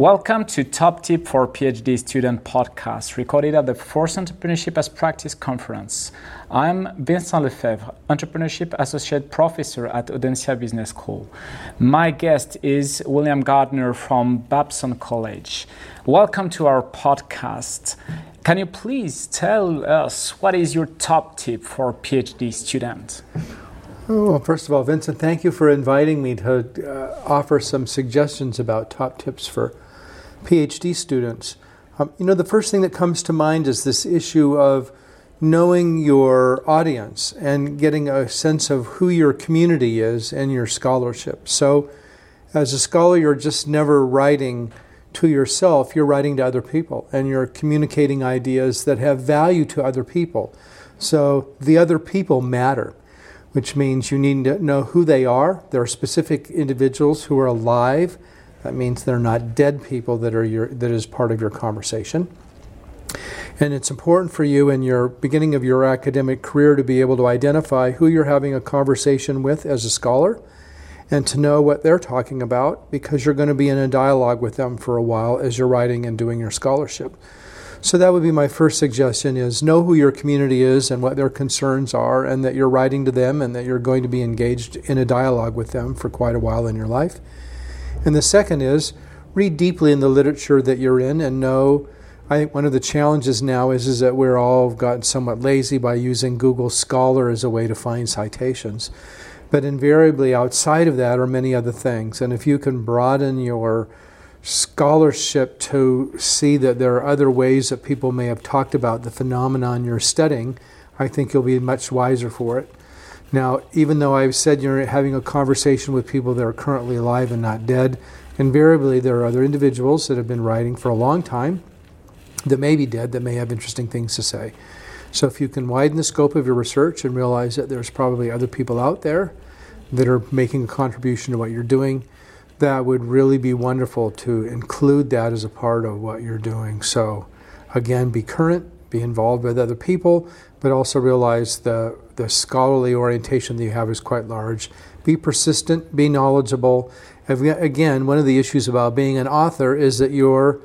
Welcome to Top Tip for PhD Student podcast, recorded at the Force Entrepreneurship as Practice conference. I'm Vincent Lefebvre, Entrepreneurship Associate Professor at Audencia Business School. My guest is William Gartner from Babson College. Welcome to our podcast. Can you please tell us what is your top tip for PhD student? Oh, well, first of all, Vincent, thank you for inviting me to uh, offer some suggestions about top tips for PhD students. Um, you know, the first thing that comes to mind is this issue of knowing your audience and getting a sense of who your community is and your scholarship. So, as a scholar, you're just never writing to yourself, you're writing to other people and you're communicating ideas that have value to other people. So, the other people matter, which means you need to know who they are. There are specific individuals who are alive that means they're not dead people that are your, that is part of your conversation. And it's important for you in your beginning of your academic career to be able to identify who you're having a conversation with as a scholar and to know what they're talking about because you're going to be in a dialogue with them for a while as you're writing and doing your scholarship. So that would be my first suggestion is know who your community is and what their concerns are and that you're writing to them and that you're going to be engaged in a dialogue with them for quite a while in your life. And the second is read deeply in the literature that you're in and know. I think one of the challenges now is, is that we're all gotten somewhat lazy by using Google Scholar as a way to find citations. But invariably, outside of that are many other things. And if you can broaden your scholarship to see that there are other ways that people may have talked about the phenomenon you're studying, I think you'll be much wiser for it. Now, even though I've said you're having a conversation with people that are currently alive and not dead, invariably there are other individuals that have been writing for a long time that may be dead that may have interesting things to say. So if you can widen the scope of your research and realize that there's probably other people out there that are making a contribution to what you're doing, that would really be wonderful to include that as a part of what you're doing. So again, be current, be involved with other people, but also realize the, the scholarly orientation that you have is quite large. Be persistent, be knowledgeable. Again, one of the issues about being an author is that you're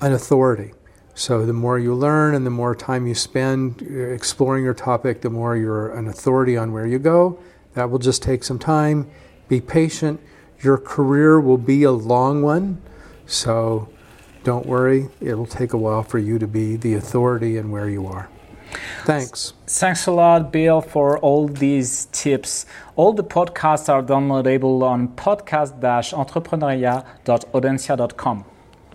an authority. So the more you learn and the more time you spend uh, exploring your topic, the more you're an authority on where you go. That will just take some time. Be patient. Your career will be a long one. So don't worry, it will take a while for you to be the authority in where you are. Thanks. Thanks a lot, Bill, for all these tips. All the podcasts are downloadable on podcast-entrepreneuriat.audencia.com.